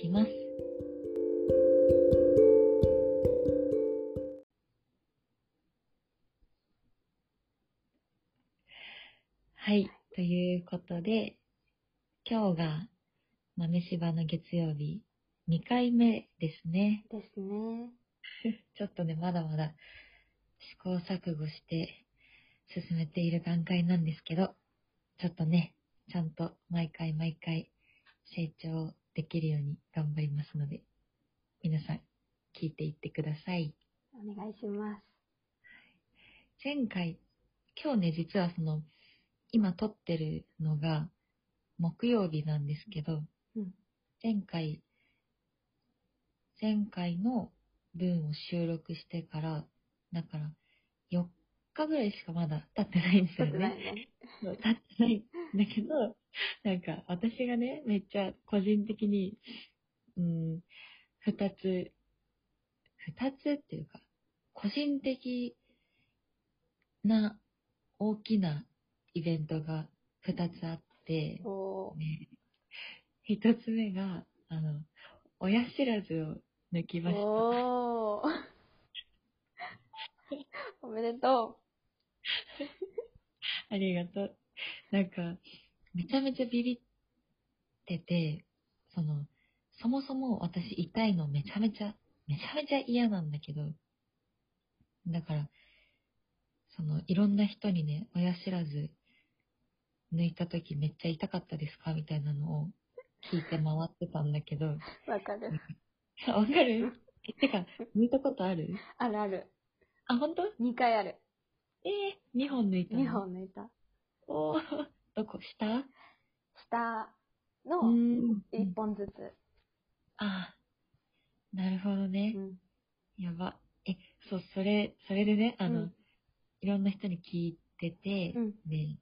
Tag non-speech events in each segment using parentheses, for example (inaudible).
きます。はい。ということで、今日が豆柴の月曜日2回目ですね。ですね。(laughs) ちょっとね、まだまだ試行錯誤して進めている段階なんですけど、ちょっとね、ちゃんと毎回毎回成長できるように頑張りますので、皆さん聞いていってください。お願いします。前回、今日ね、実はその、今撮ってるのが木曜日なんですけど、うん前回、前回の分を収録してから、だから4日ぐらいしかまだ経ってないんですよね。経ってないんだけど、なんか私がね、めっちゃ個人的に、うん、二つ、二つっていうか、個人的な大きなイベントが二つあって、ね、一つ目が、あの、親知らずを抜きました。おー (laughs) おめでとありがとう。なんか、めちゃめちゃビビってて、その、そもそも私痛いのめちゃめちゃ、めちゃめちゃ嫌なんだけど、だから、その、いろんな人にね、親知らず抜いた時めっちゃ痛かったですか？みたいなのを聞いて回ってたんだけど、う。わかる。(laughs) わかる？え、てか、抜いたことある？あるある。あ、本当？2回ある。えー、2本抜いたの？2本抜いた。おー、(laughs) どこ？下？下うのん。1本ずつ。ああ、なるほどねう。ん。やば。え、そう、それ、それでね、あの、うんいろんな人に聞いてて、うん。で、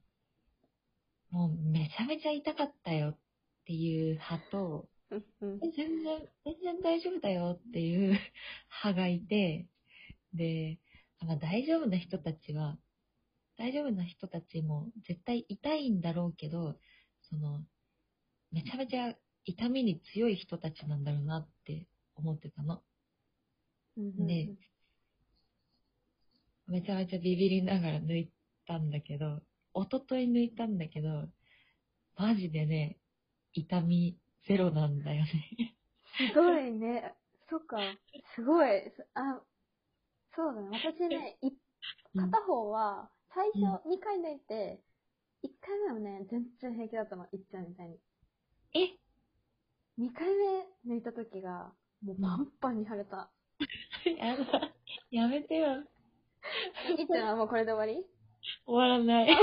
もうめちゃめちゃ痛かったよっていう派と、うんうん。え全然、全然大丈夫だよっていう (laughs) 派がいて、で、あまあ、大丈夫な人たちは、大丈夫な人たちも絶対痛いんだろうけど、その、めちゃめちゃ痛みに強い人たちなんだろうなって思ってたの。うんうんねめちゃめちゃビビりながら抜いたんだけど、一昨日抜いたんだけど、マジでね、痛みゼロなんだよね。すごいね。そっか。すごい。あ、そうだね。私ね、いうん片方は、最初うん2回抜いて、1回目はね、全然平気だったの。いっちゃんみたいに。え？2回目抜いた時が、もうパンパンに腫れた。(laughs) やだ。やめてよ。(laughs) いっちゃんはもうこれで終わり？終わらない。(laughs)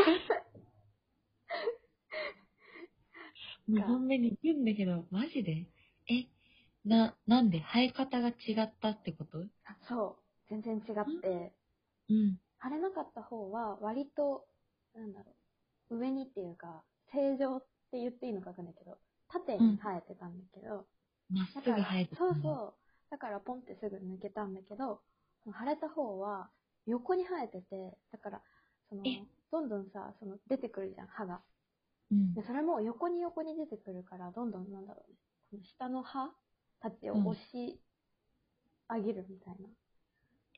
2本目に言うんだけど、マジで？え、な、なんで？生え方が違ったってこと？あそう。全然違って、うん。腫れなかった方は、割と、なんだろう、上にっていうか、正常って言っていいのかわかんないけど、縦に生えてたんだけど、まっすぐ生えてた。のそうそう。だからポンってすぐ抜けたんだけど、腫れた方は横に生えてて、だから、そのえ、どんどんさ、その出てくるじゃん、歯が。うんで、。それも横に横に出てくるから、どんどんなんだろうね、この下の歯たちを押し上げるみたいな。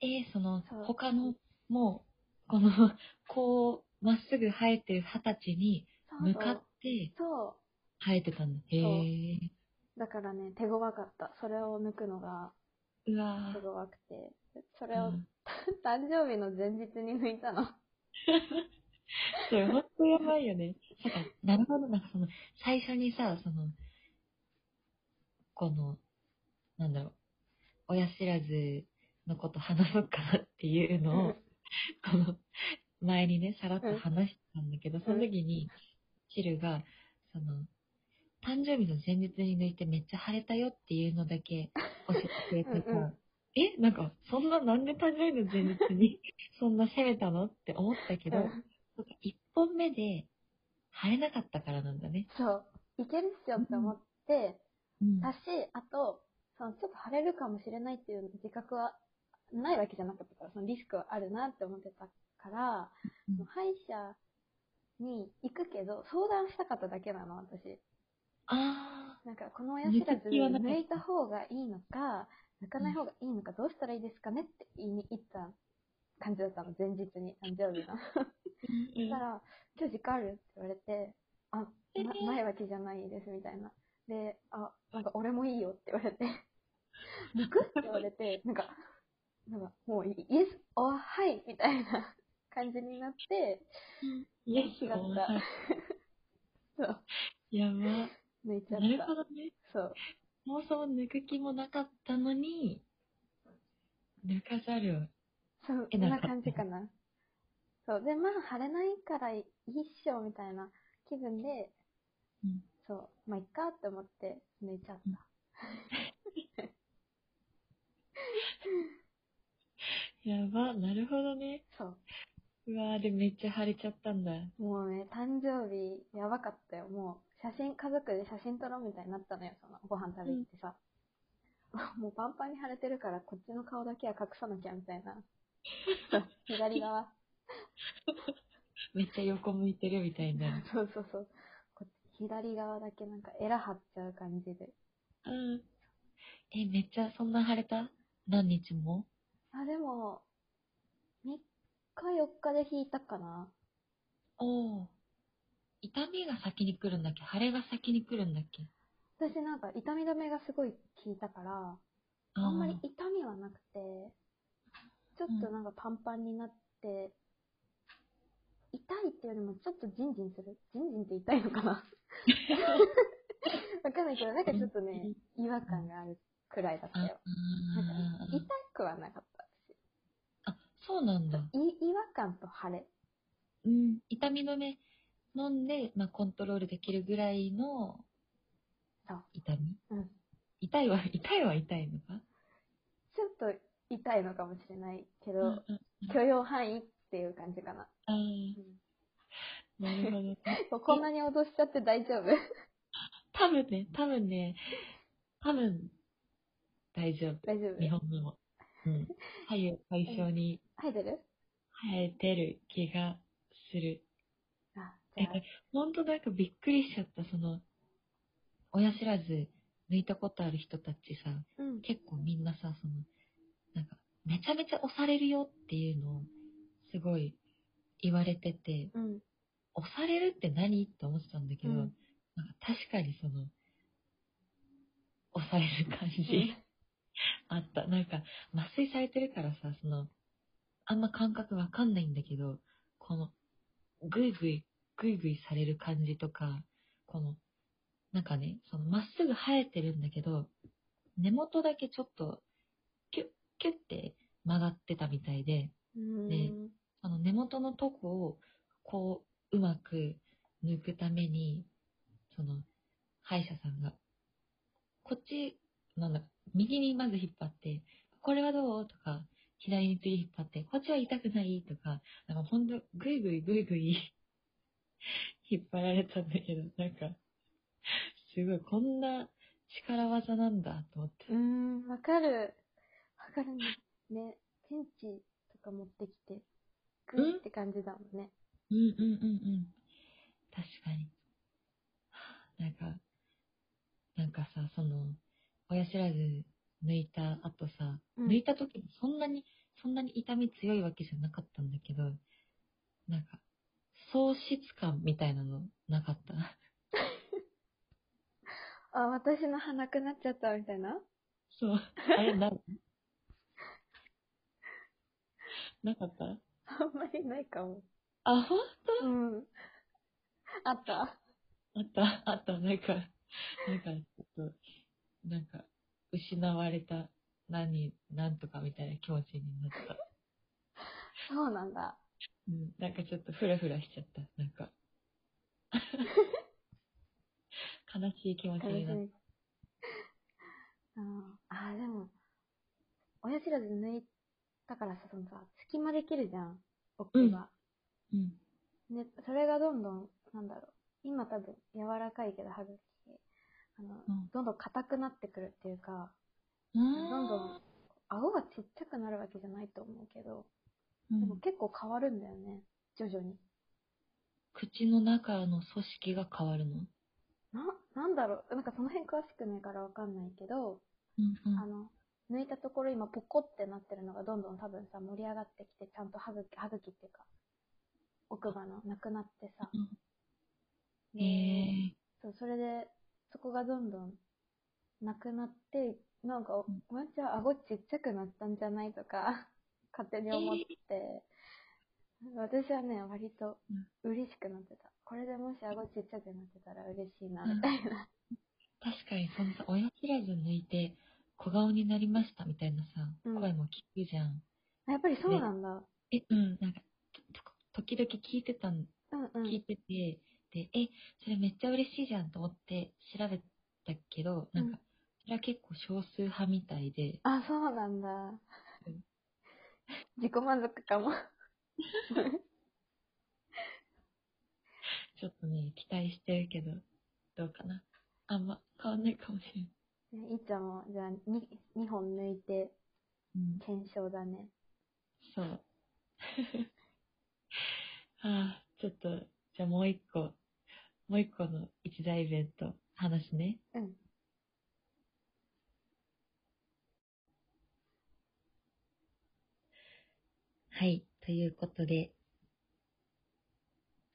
えーそのそう、他の、もう、この、(laughs) こう、まっすぐ生えてる二十歳に向かってそ生えてたんだ。へえ。う。だからね、手強かった。それを抜くのがうわ手強くて。そーれを、うん。(laughs) 誕生日の前日に抜いたの。(laughs) それほんとやばいよね。なんか、なるほど、なんかその、最初にさ、その、この、なんだろう、親知らずのこと話そうかなっていうのを、この、前にね、さらっと話したんだけど、その時に、チルが、その、誕生日の前日に抜いてめっちゃ腫れたよっていうのだけ教えてくれてさ、え、なんか、そんな、なんで誕生日の前日に (laughs) そんな責めたのって思ったけど、うん一本目で腫れなかったからなんだね。そう。いけるっしょって思って、うんだし、あと、そのちょっと腫れるかもしれないっていう自覚はないわけじゃなかったから、そのリスクはあるなって思ってたから、うん歯医者に行くけど、相談したかっただけなの、私。あなんかこの親知らず抜いた方がいいのか、抜かない方がいいのか、どうしたらいいですかねって言いに行った感じだったの、前日に、誕生日の。そしたら、今日時間あるって言われて、あ、なえーないわけじゃないです、みたいな。で、あ、なんか俺もいいよって言われて、抜くって言われて、なんか、なんかもうイエス、あ、はい、みたいな感じになって、イエス違った (laughs) そう、やば。抜いちゃっなるほた。どね。そう。そもそも抜く気もなかったのに、抜かざるを。そう、そんな感じかな。そう。で、まあ、晴れないからいいっしょ、みたいな気分で、うんそう、まあ、いっかって思って抜いちゃった。(laughs) やば、なるほどね。そう。うわーでめっちゃ腫れちゃったんだ。もうね、誕生日、やばかったよ。もう、写真、家族で写真撮ろうみたいになったのよ、その、ご飯食べ行ってさ。もうパンパンに腫れてるから、こっちの顔だけは隠さなきゃ、みたいな。(laughs) 左側。めっちゃ横向いてるみたいになる。そうそうそう。左側だけなんか、エラ張っちゃう感じで。うん。え、めっちゃそんな腫れた？何日も？あ、でも、3日4日で引いたかな。おお。痛みが先に来るんだっけ？腫れが先に来るんだっけ？私なんか痛み止めがすごい効いたから、あんまり痛みはなくて、ちょっとなんかパンパンになって、痛いっていうよりもちょっとジンジンする。ジンジンって痛いのかな？(laughs) わかんないけど、なんかちょっとね、違和感があるくらいだったあよ。なんかあ痛くはなかった。あ、そうなんだ。い違和感と腫れ。うん。痛み止め飲んで、まあ、コントロールできるぐらいのそう。痛み？うん。痛いは、(laughs) 痛いは痛いのか？ちょっと痛いのかもしれないけど、うんうん許容範囲っていう感じかな。あーなるほどね。(laughs) もうこんなに脅しちゃって大丈夫？(laughs) 多分ね、多分ね、多分、大丈夫。大丈夫？日本語も。うん。左右対称に入ってる？生えてる気がする。あ、じゃあえ、ほんとなんかびっくりしちゃった、その、親知らず抜いたことある人たちさ、うん。結構みんなさ、その、なんか、めちゃめちゃ押されるよっていうのを、すごい言われてて、うん。押されるって何？って思ってたんだけど、うんなんか確かにその、押される感じ、うん (laughs) あった。なんか、麻酔されてるからさ、その、あんま感覚わかんないんだけど、この、ぐいぐい、ぐいぐいされる感じとか、この、なんかね、その、まっすぐ生えてるんだけど、根元だけちょっと、キュッ、キュッて曲がってたみたいで、うん。ねあの根元のとこを、こう、うまく抜くために、その、歯医者さんが、こっち、なんだ、右にまず引っ張って、これはどうとか、左に次引っ張って、こっちは痛くないとか、なんかほんと、ぐいぐいぐいぐい (laughs) 引っ張られたんだけど、なんか、すごい、こんな力技なんだと思って。うーん、わかる。わかるね。ね、ペンチとか持ってきて、グーって感じだもんね。うんうんうんうん。確かに。なんか、なんかさ、その、親知らず抜いた後さ、うん抜いた時もそんなに、そんなに痛み強いわけじゃなかったんだけど、なんか、喪失感みたいなのなかった？(laughs) あ、私の歯なくなっちゃったみたいな？そう。あれ、な、なかった？あんまりないかも。あ、ほんうん。あったあった、あった、なんか、なんか、ちょっと、なんか、失われた、何、なんとかみたいな気持ちになった。(laughs) そうなんだ。うん、なんかちょっとフラフラしちゃった、なんか。(laughs) 悲しい気持ちになった。み。あーあー、でも、親知らず抜いたからさ、そのさ、隙間できるじゃん、奥が。うん。ね、それがどんどん、なんだろう、今多分柔らかいけど歯茎、あの、うんどんどん硬くなってくるっていうか、どどんどん、顎がちっちゃくなるわけじゃないと思うけど、うん。でも結構変わるんだよね、徐々に。口の中の組織が変わるの？な、なんだろう、なんかその辺詳しくないからわかんないけど、うんうん。あの、抜いたところ今ポコってなってるのがどんどん多分さ、盛り上がってきて、ちゃんと歯茎、歯茎っていうか、奥歯のなくなってさ。うん。でえ。そう、それで、そこがどんどんなくなって、なんか、うん。お前ちゃん顎ちっちゃくなったんじゃない？とか、勝手に思って、私はね、割と嬉しくなってた。これでもし顎ちっちゃくなってたら嬉しいな、みたいな。確かにそのさ、親知らず抜いて小顔になりましたみたいなさ、うん声も聞くじゃん。あやっぱりそうなんだ。え、うん、なんか、と時々聞いてたん、うんうん。聞いてて、で、え、それめっちゃ嬉しいじゃんと思って調べたけど、なんか、それは結構少数派みたいで、あ、そうなんだうん。(laughs) 自己満足かも。(laughs) ちょっとね、期待してるけど、どうかな。あんま変わんないかもしれない。ねいっちゃんも、じゃあ、に2本抜いて、うん、検証だね。そう。(laughs) ああ、ちょっと、じゃあもう一個、もう一個の一大イベント話ね。うん。はい。ということで、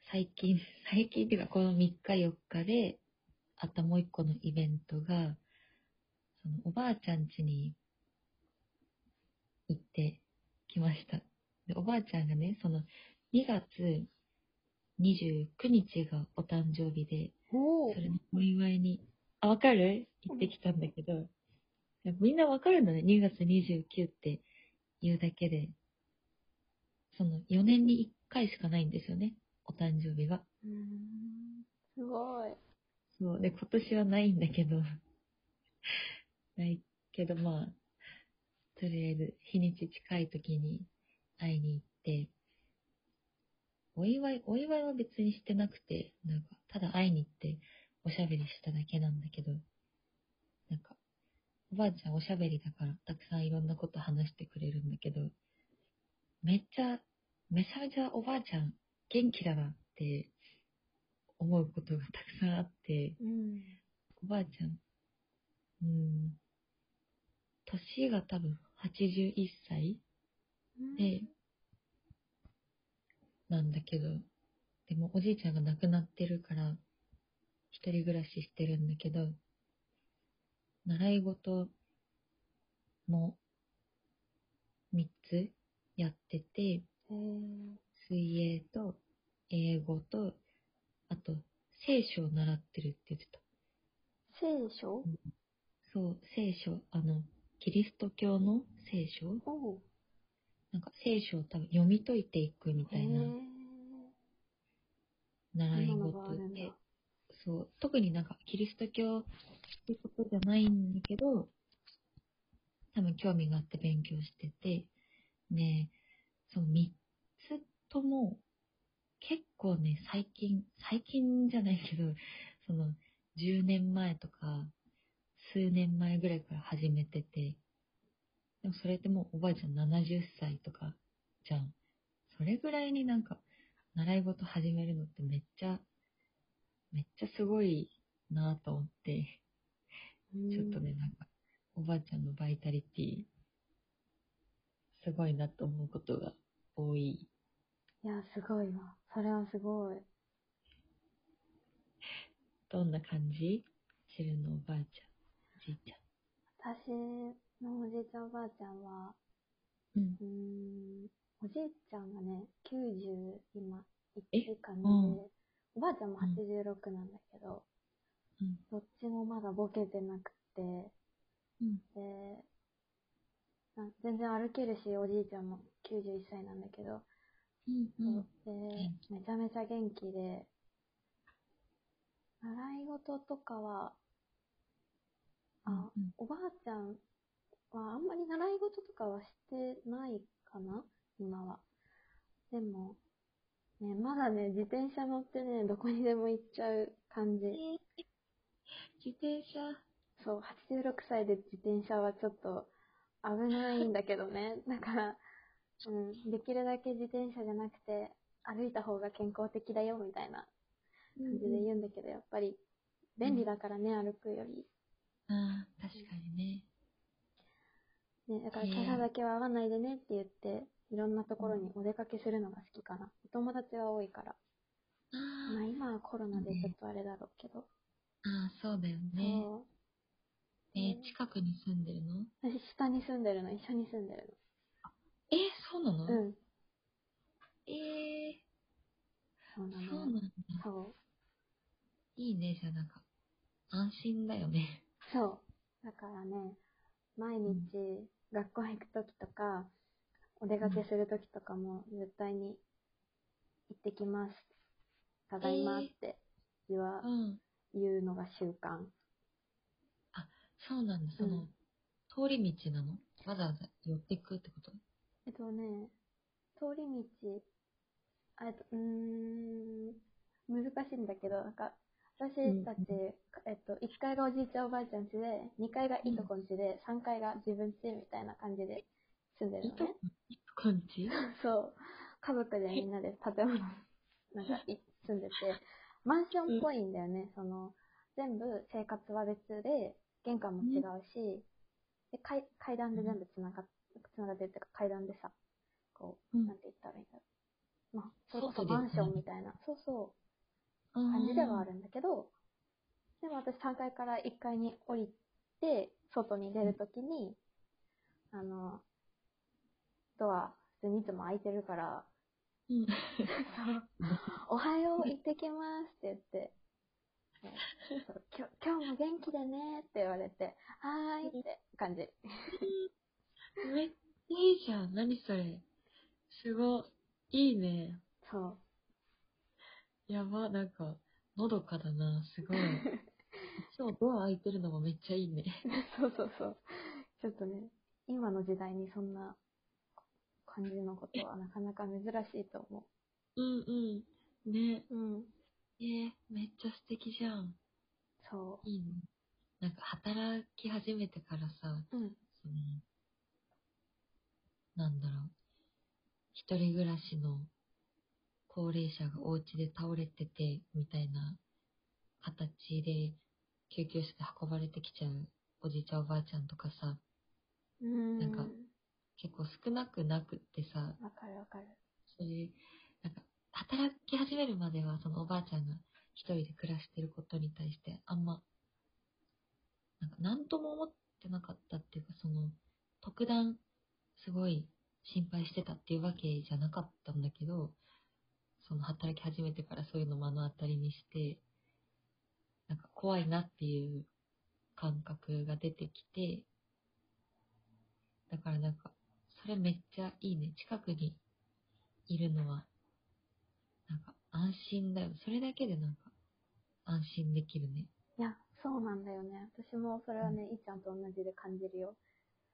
最近、(laughs) 最近っていうかこの3日4日で、あったもう一個のイベントが、そのおばあちゃん家に行ってきました。で、おばあちゃんがね、その2月29日がお誕生日で、おそれのお祝いに、あ、わかる？行ってきたんだけど、みんなわかるんだね。2月29って言うだけで。その4年に1回しかないんですよね。お誕生日が。うーん。すごい。そう。で、今年はないんだけど、(laughs) ないけど、まあ、とりあえず日にち近い時に会いに行って、お祝い、お祝いは別にしてなくて、なんか、ただ会いに行っておしゃべりしただけなんだけど、なんか、おばあちゃんおしゃべりだから、たくさんいろんなこと話してくれるんだけど、めっちゃ、めちゃめちゃおばあちゃん元気だなって思うことがたくさんあって、うん。おばあちゃん、うん、年が多分81歳で、なんだけど、でもおじいちゃんが亡くなってるから、一人暮らししてるんだけど、習い事も3つやってて、えー、水泳と英語と、あと聖書を習ってるって言ってた。聖書？そう、聖書、あの、キリスト教の聖書？なんか聖書を多分読み解いていくみたいな習い事で、そう、特になんかキリスト教ってことじゃないんだけど、多分興味があって勉強してて、で、その3つとも、結構ね、最近、最近じゃないけど、その10年前とか、数年前ぐらいから始めてて、でもそれってもうおばあちゃん70歳とかじゃん。それぐらいになんか、習い事始めるのってめっちゃ、めっちゃすごいなぁと思って、ちょっとね、なんか、おばあちゃんのバイタリティ、すごいなと思うことが多い。いや、すごいわ。それはすごい。どんな感じ？知るのおばあちゃん、おじいち私のおじいちゃんおばあちゃんは、ゃん。うん。うーん、おじいちゃんがね、90今、え1か2で、うんおばあちゃんもうん86なんだけど、うん。どっちもまだボケてなくて、うん。で、な全然歩けるし、おじいちゃんも91歳なんだけど、うん。うん。で、めちゃめちゃ元気で、習い事とかは、あ、うんおばあちゃんはあんまり習い事とかはしてないかな？今は。でも、ね、まだね、自転車乗ってね、どこにでも行っちゃう感じ。自転車。そう、86歳で自転車はちょっと危ないんだけどね。だから、うん、できるだけ自転車じゃなくて、歩いた方が健康的だよ、みたいな感じで言うんだけど、やっぱり、便利だからね、歩くより。ああ、確かにね。ね、だからキャラだけは会わないでねって言って、いろんなところにお出かけするのが好きかな。お友達は多いから。あまあ今はコロナでちょっとあれだろうけど。あ、ああ、そうだよね。そう。えー近くに住んでるの？私下に住んでるの、一緒に住んでるえーそうなの、の。うん。ええそうなのよ。そうなんだ。そう。いいね、じゃあなんか、安心だよね。そう。だからね、毎日学校行くときとか、お出かけするときとかも絶対に行ってきます。ただいまって言わ、うん。言うのが習慣。そうなんだ、その、うん通り道なの？わざわざ寄ってくってこと？えっとね、通り道、あえっと、うーん、難しいんだけど、なんか、私たち、えっと、1階がおじいちゃんおばあちゃん家で、2階がいとこん家で、3階が自分家みたいな感じで住んでるのね。、いとこ？ん (laughs) ちそう。家族でみんなで建物、なんかい住んでて、(laughs) マンションっぽいんだよね。その、全部生活は別で、玄関も違うし、で階階段で全部つながっ、つながってるっていうか階段でさ、こう、うん。なんて言ったらいいんだろう。まあ、それこそマンションみたいな、そうそう、感じではあるんだけど、でも私3階から1階に降りて、外に出るときに、あの、ドア、普通にいつも開いてるから、うん。(laughs) そう。おはよう、行ってきますって言って、今日今日も元気でねって言われて、はーいって感じ。めっちゃいいじゃん。何それ。すごい。いいね。そう。やば、なんか、のどかだな。すごい。(laughs) 今日ドア開いてるのもめっちゃいいね。そうそうそう。ちょっとね、今の時代にそんな感じのことはなかなか珍しいと思うんうん。ね。う。うん。えー、めっちゃ素敵じゃん。そいいね。なんか働き始めてからさ、う。うん。その、なんだろう。一人暮らしの高齢者がお家で倒れてて、みたいな形で救急車で運ばれてきちゃうおじいちゃんおばあちゃんとかさ、うーん。なんか結構少なくなくってさ、わかるわかる。そういう、なんか、働き始めるまでは、そのおばあちゃんが一人で暮らしてることに対して、あんま、なんか、なんとも思ってなかったっていうか、その、特段、すごい心配してたっていうわけじゃなかったんだけど、その、働き始めてからそういうのを目の当たりにして、なんか、怖いなっていう感覚が出てきて、だからなんか、それめっちゃいいね。近くにいるのは、なんか安心だよ。それだけでなんか安心できるね。いや、そうなんだよね。私もそれはね、いっちゃんと同じで感じるよ。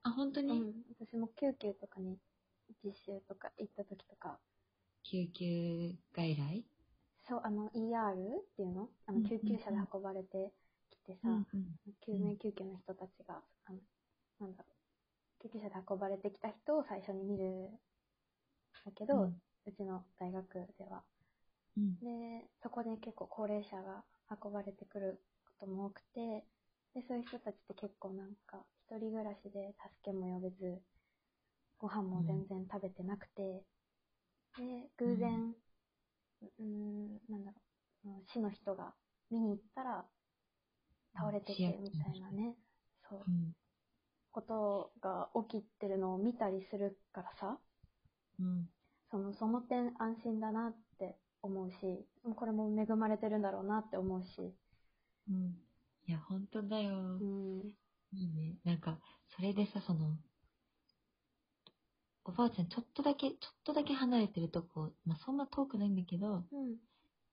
あ、本当に、うん。私も救急とかに実習とか行った時とか、救急外来？そう、あの、ER っていうの？あの、うん救急車で運ばれてきてさ、うん救命救急の人たちが、あの、なんだろう、救急車で運ばれてきた人を最初に見るんだけど、ううんちの大学では。うん。で、そこで結構高齢者が運ばれてくることも多くて、で、そういう人たちって結構なんか、一人暮らしで助けも呼べず、ご飯も全然食べてなくて、で、偶然、うーん、なんだろう、うん市の人が見に行ったら、倒れてて、みたいなね、そうう、ん。ことが起きてるのを見たりするからさ、うん。その、その点安心だなって思うし、これも恵まれてるんだろうなって思うし、うん。いや、本当だよ。うん、いいね。なんか、それでさ、その、おばあちゃんちょっとだけ、ちょっとだけ離れてるとこ、まあ、そんな遠くないんだけど、うん、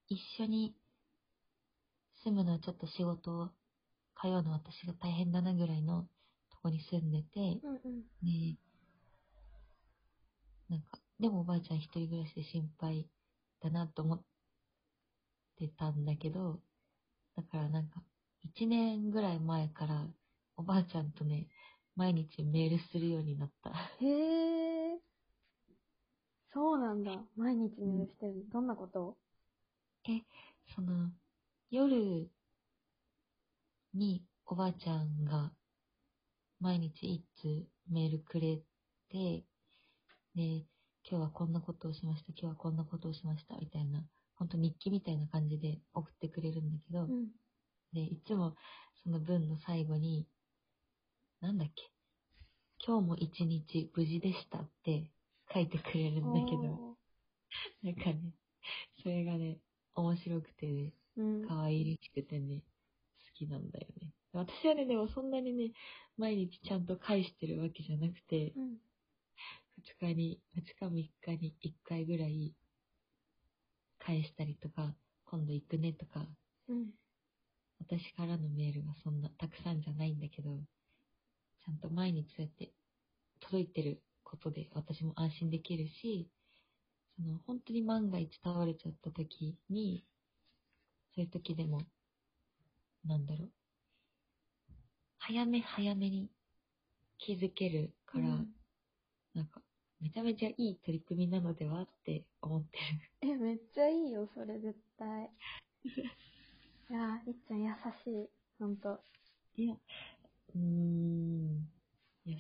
一緒に住むのはちょっと仕事、通うの私が大変だなぐらいのとこに住んでて、うん、うん、ねなんか、でもおばあちゃん一人暮らしで心配だなと思ってたんだけど、だからなんか、一年ぐらい前からおばあちゃんとね、毎日メールするようになった。へえ、そうなんだ。毎日メールしてるの？どんなこと？その、夜におばあちゃんが毎日一通メールくれて、で、今日はこんなことをしました、今日はこんなことをしました、みたいな、本当日記みたいな感じで送ってくれるんだけど、うん。で、いつもその文の最後に、なんだっけ、今日も一日無事でしたって書いてくれるんだけど、おなんかね、それがね、面白くてね。可愛らしくてね、好きなんだよね。私はね、でもそんなにね、毎日ちゃんと返してるわけじゃなくて、うん。2日に、2日3日に1回ぐらい返したりとか、今度行くねとか、うん。私からのメールがそんなたくさんじゃないんだけど、ちゃんと毎日そうやって届いてることで私も安心できるし、その本当に万が一倒れちゃった時に、そういう時でも、なんだろう、早め早めに気づけるから、うんなんか、めちゃめちゃいい取り組みなのではって思ってる。え、めっちゃいいよ、それ絶対。(laughs) いやー、いっちゃん優しい。ほんと。いや、うーん、優し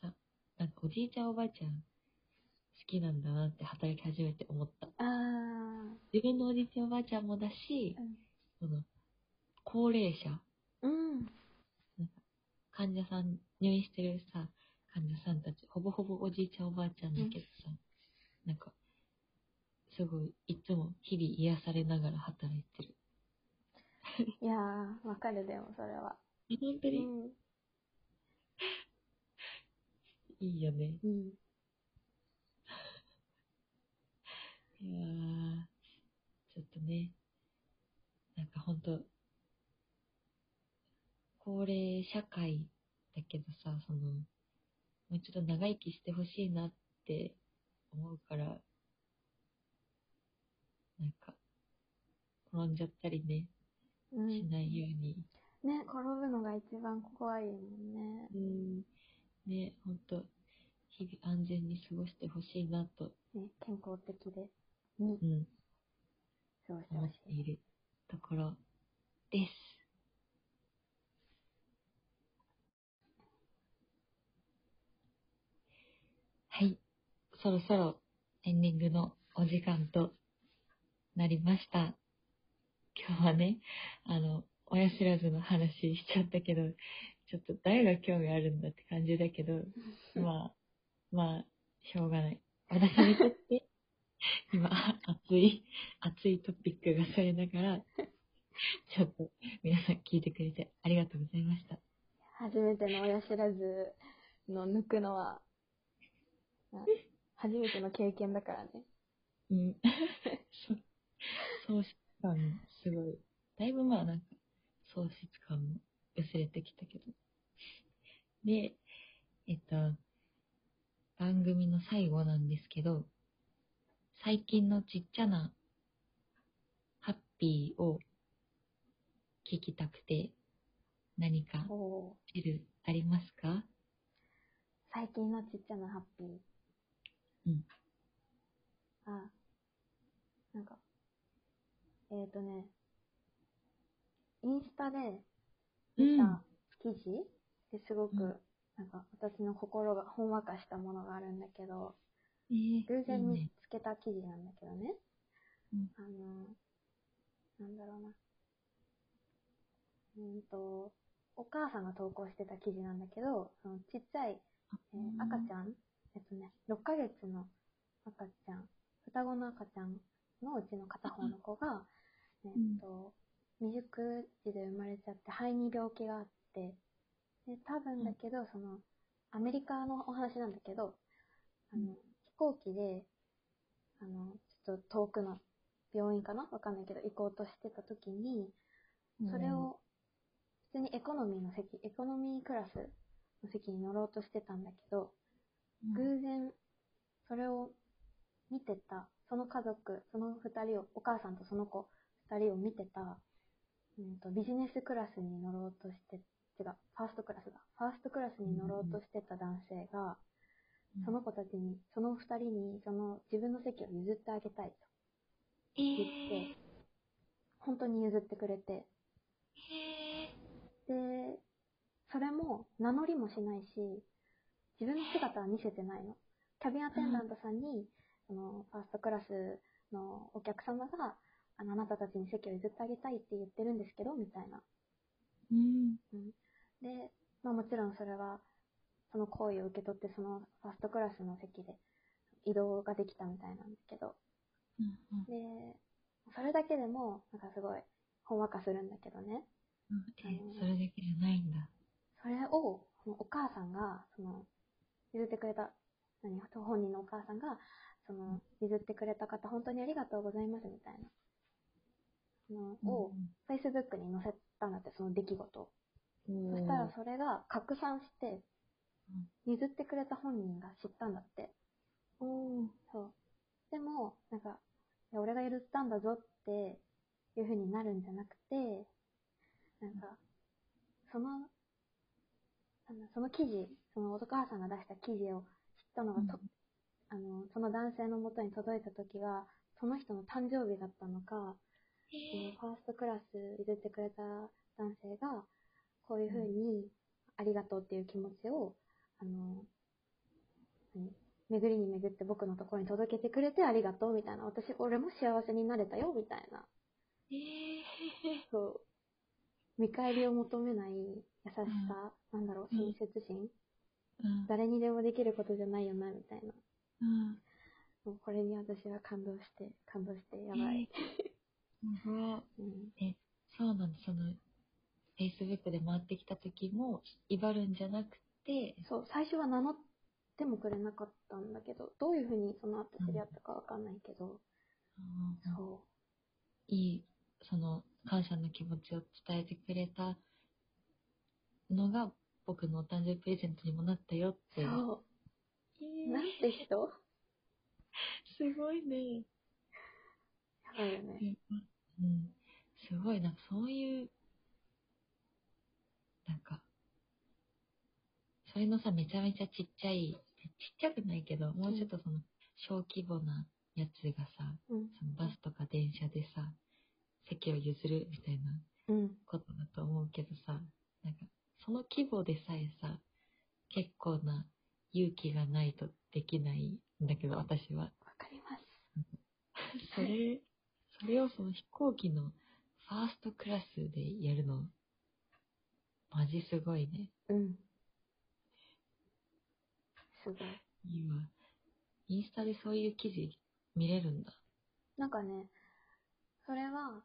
さ。なんかおじいちゃんおばあちゃん好きなんだなって働き始めて思った。あー。自分のおじいちゃんおばあちゃんもだし、その、高齢者、うん。患者さん、入院してるさ、患者さんたち、ほぼほぼおじいちゃんおばあちゃんだけどさ、なんか、すごい、いつも日々癒されながら働いてる。(laughs) いやー、わかるでも、それは。う本当に？ん。いいよね。うん。(laughs) いやー、ちょっとね、なんかほんと、高齢社会だけどさ、その、もうちょっと長生きしてほしいなって思うから、なんか、転んじゃったりね、うん。しないように、ね、転ぶのが一番怖いもんね。うん、ね、ほんと、日々安全に過ごしてほしいなと、ね、健康的で、にうん、過ごしてほしてい。いるところです。はい。そろそろエンディングのお時間となりました。今日はね、あの、親知らずの話しちゃったけど、ちょっと誰が興味あるんだって感じだけど、(laughs) まあ、まあ、しょうがない。私にとって、(laughs) 今、熱い、熱いトピックがされながら、(laughs) ちょっと皆さん聞いてくれてありがとうございました。初めての親知らずの抜くのは、な初めての経験だからね。うん。喪失感、すごい。だいぶまあなんか、喪失感も薄れてきたけど。で、えっと、番組の最後なんですけど、最近のちっちゃなハッピーを聞きたくて、何か知るありますか最近のちっちゃなハッピー。うん。あ、なんか、えっ、ー、とね、インスタで見た記事ですごく、うんなんか私の心がほんわかしたものがあるんだけど、えー、偶然見ね。つけた記事なんだけどね。うんあの、なんだろうな。うんと、お母さんが投稿してた記事なんだけど、そのちっちゃい、えー赤ちゃん、えっとね、6ヶ月の赤ちゃん、双子の赤ちゃんのうちの片方の子が、えっと、未熟児で生まれちゃって肺に病気があって、で、多分だけど、その、アメリカのお話なんだけど、あの、うん。飛行機で、あの、ちょっと遠くの病院かな？わかんないけど、行こうとしてた時に、それを、普通にエコノミーの席、エコノミークラスの席に乗ろうとしてたんだけど、うん、偶然、それを見てた、その家族、その二人を、お母さんとその子二人を見てた、うんと、ビジネスクラスに乗ろうとして、違う、ファーストクラスだ。ファーストクラスに乗ろうとしてた男性が、うん。その子たちに、その二人に、その自分の席を譲ってあげたいとえ言っーて、本当に譲ってくれて、へで、それも名乗りもしないし、自分の姿は見せてないの。キャビンアテンダントさんに、その、ファーストクラスのお客様が、あの、あなたたちに席を譲ってあげたいって言ってるんですけど、みたいな。うん。で、まあもちろんそれは、その行為を受け取って、そのファーストクラスの席で移動ができたみたいなんだけど、うん。で、それだけでも、なんかすごい、ほんわかするんだけどね。うん。え、それだけじゃないんだ。それを、そのお母さんが、その、譲ってくれた、何、本人のお母さんが、その、譲ってくれた方、本当にありがとうございます、みたいな。のを、Facebook に載せたんだって、その出来事を。うん、そしたらそれが拡散して、譲ってくれた本人が知ったんだって。そう。でも、なんか、いや俺が許したんだぞっていう風になるんじゃなくて、なんか、その、なんだその記事、そのお母さんが出した記事を知ったのがと、あの、その男性の元に届いた時は、その人の誕生日だったのか、ええーファーストクラス譲ってくれた男性が、こういう風に、ありがとうっていう気持ちを、あの、何巡りに巡って僕のところに届けてくれてありがとうみたいな。私、俺も幸せになれたよみたいな。ー、えそう。見返りを求めない優しさ、なんだろう、うん親切心、ー、うん。誰にでもできることじゃないよな、みたいな。うん。もうこれに私は感動して、感動して、やばい。すごい。うん。そうなんだ、その、Facebook で回ってきた時も、威張るんじゃなくて、そう、最初は名乗ってもくれなかったんだけど、どういうふうにその後知り合ったかわかんないけど、うんそいい、その、感謝の気持ちを伝えてくれたのが、僕のお誕生日プレゼントにもなったよっう。て。そう。えなんて人？すごいね。やばいよね。うん。すごい、なんかそういう、なんか、それのさ、めちゃめちゃちっちゃい、ちっちゃくないけど、もうちょっとその、小規模なやつがさ、うん。そのバスとか電車でさ、席を譲るみたいなうん。ことだと思うけどさ、なんか、その規模でさえさ、結構な勇気がないとできないんだけど、私は。わかります。それ、それをその飛行機のファーストクラスでやるの、マジすごいね。うん。すごい。いいわ。インスタでそういう記事見れるんだ。なんかね、それは、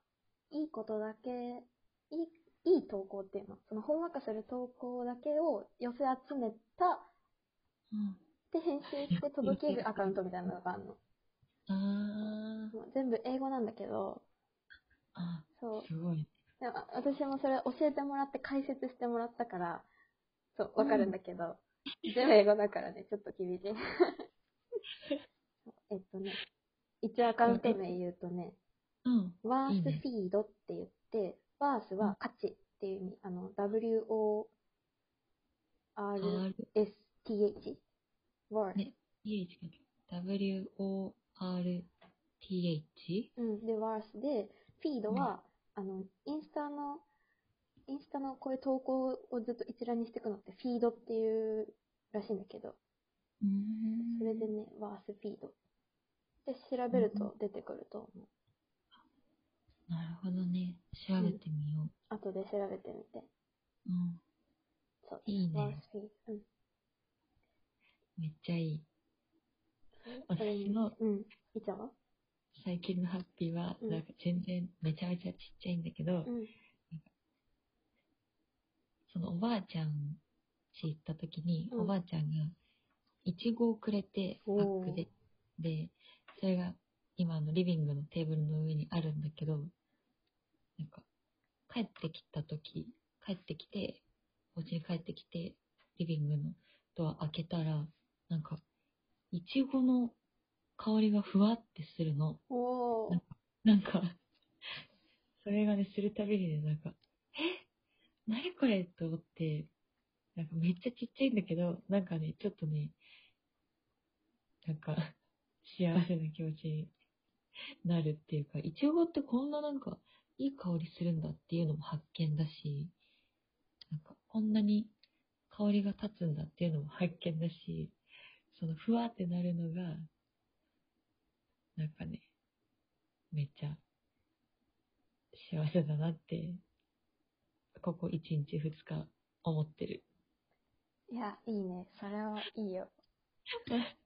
いいことだけ、いい、いい投稿っていうの。その、ほんわかする投稿だけを寄せ集めた、うん。で、編集して届けるアカウントみたいなのがあるの。あ全部英語なんだけど、あ、そう。すごい。でもあ私もそれ教えてもらって解説してもらったから、そう、わかるんだけど、全部英語だからね、ちょっと厳しい。(laughs) えっとね、一応アカウント名言うとね、うん。ワースフィードって言って、ワースは価値っていう意味、あの、W-O-R-S-T-H? W-O-R-T-H? うん。で、ワースで、フィードは、あの、インスタの、インスタのこういう投稿をずっと一覧にしていくのって、フィードっていうらしいんだけど、うーん。それでね、ワースフィード。で、調べると出てくると思う。なるほどね。調べてみよ後で調べてみて。う。うん。そう。いいね。うん。めっちゃいい。私のうん。いちゃんは最近のハッピーは、うんなんか全然めちゃめちゃちっちゃいんだけど、うん。そのおばあちゃん家行った時に、うんおばあちゃんが、いちごをくれて、パおーックで。で、それが今のリビングのテーブルの上にあるんだけど、なんか、帰ってきた時、帰ってきて、お家に帰ってきて、リビングのドア開けたら、なんか、いちごの香りがふわってするの。おー。なんか、それがね、するたびにね、なんか、え？何これ？と思って、なんかめっちゃちっちゃいんだけど、なんかね、ちょっとね、なんか、幸せな気持ちに (laughs) なるっていうか、いちごってこんななんか、いい香りするんだっていうのも発見だし、なんかこんなに香りが立つんだっていうのも発見だし、そのふわってなるのが、なんかね、めっちゃ幸せだなって、ここ1日2日思ってる。いや、いいね。それはいいよ。(laughs)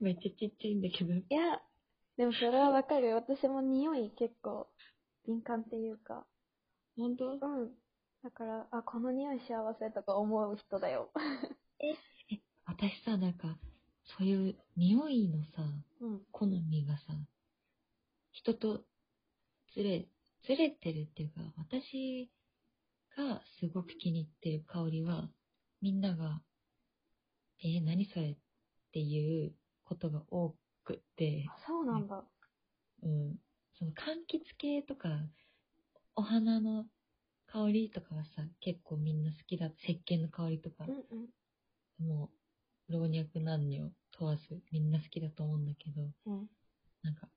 めっちゃちっちゃいんだけど。いや、でもそれはわかるよ。私も匂い結構敏感っていうか。本当？うん。だから、あ、この匂い幸せとか思う人だよ。私さ、なんか、そういう匂いのさ、うん。好みがさ、人とずれ、ずれてるっていうか、私がすごく気に入ってる香りは、みんなが、えー、何それっていうことが多くって、あ、そうなんだ。うん、その柑橘系とか、お花の香りとかはさ、結構みんな好きだ、石鹸の香りとかう、んうん。もう、老若男女問わずみんな好きだと思うんだけど、うん。なんか、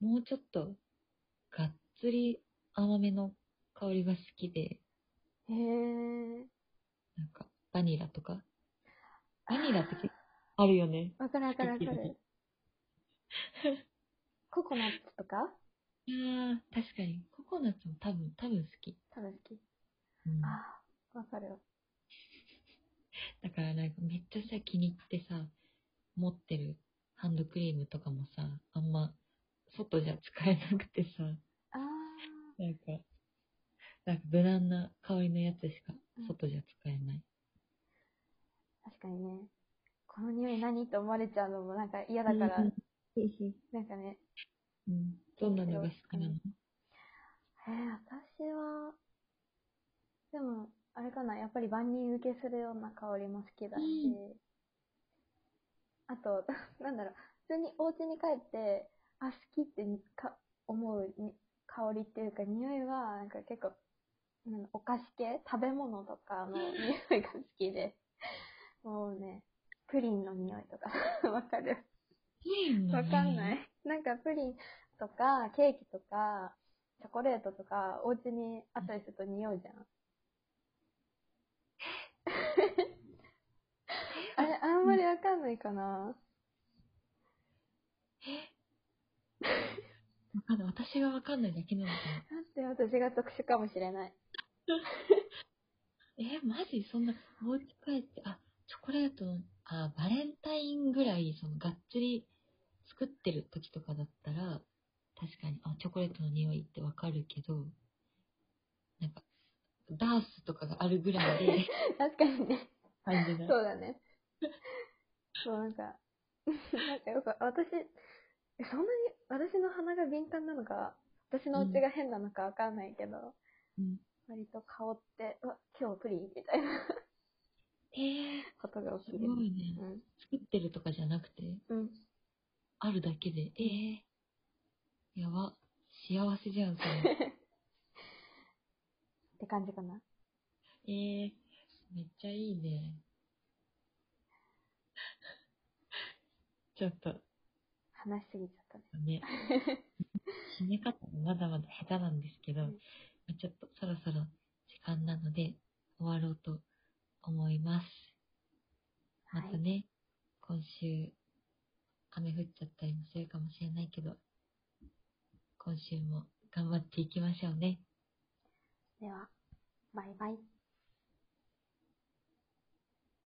もうちょっと、がっつり甘めの香りが好きで、へえ。なんか、バニラとか？バニラって結構あるよね。わかるわかるわかる。(laughs) ココナッツとか？いやー、確かに。ココナッツも多分、多分好き。多分好き。うん、ああ、わかるよ。だからなんかめっちゃさ、気に入ってさ、持ってるハンドクリームとかもさ、あんま、外じゃ使えなくてさ、ああ。なんか、なんか無難な香りのやつしか外じゃ使えない。確かにね。この匂い何って思われちゃうのもなんか嫌だから、なんかね、うん。どんなのが好きなの？えー、私は、でも、あれかな、やっぱり万人受けするような香りも好きだし、うんあと、(laughs) なんだろう、普通にお家に帰って、あ、好きってか思うに香りっていうか、匂いは、なんか結構、うんお菓子系？食べ物とかの (laughs) 匂いが好きで、もうね、プリンの匂いとか、(laughs) わかる？わかんなねい。なんかプリンとか、ケーキとか、チョコレートとか、お家にあったりすると匂うじゃん。あれ、あんまりわかんないかなわかんない。私がわかんないだけなのかな。だって私が特殊かもしれない。(laughs) え、マジ？そんな、お家帰って、あ、チョコレートの、あ、バレンタインぐらい、その、がっつり作ってる時とかだったら、確かに、あ、チョコレートの匂いってわかるけど、なんか、ダースとかがあるぐらいで (laughs) 確かにね。感じない。そうだね。そう、なんか、なんかよく、私、えそんなに私の鼻が敏感なのか、私のお家が変なのかわかんないけど、うん、割と香って、うわ、今日プリンみたいなえー、ことが起すきる。ごいね。うん。作ってるとかじゃなくて、うん。あるだけで、えー、やば、幸せじゃん、それ。(laughs) って感じかな。えー、めっちゃいいね。(laughs) ちょっと、話しすぎちゃったね。ね、(laughs) 締め方もまだまだ下手なんですけど、うんまあちょっとそろそろ時間なので終わろうと思います。またね、今週、雨降っちゃったりもするかもしれないけど、今週も頑張っていきましょうね。では、バイバイ。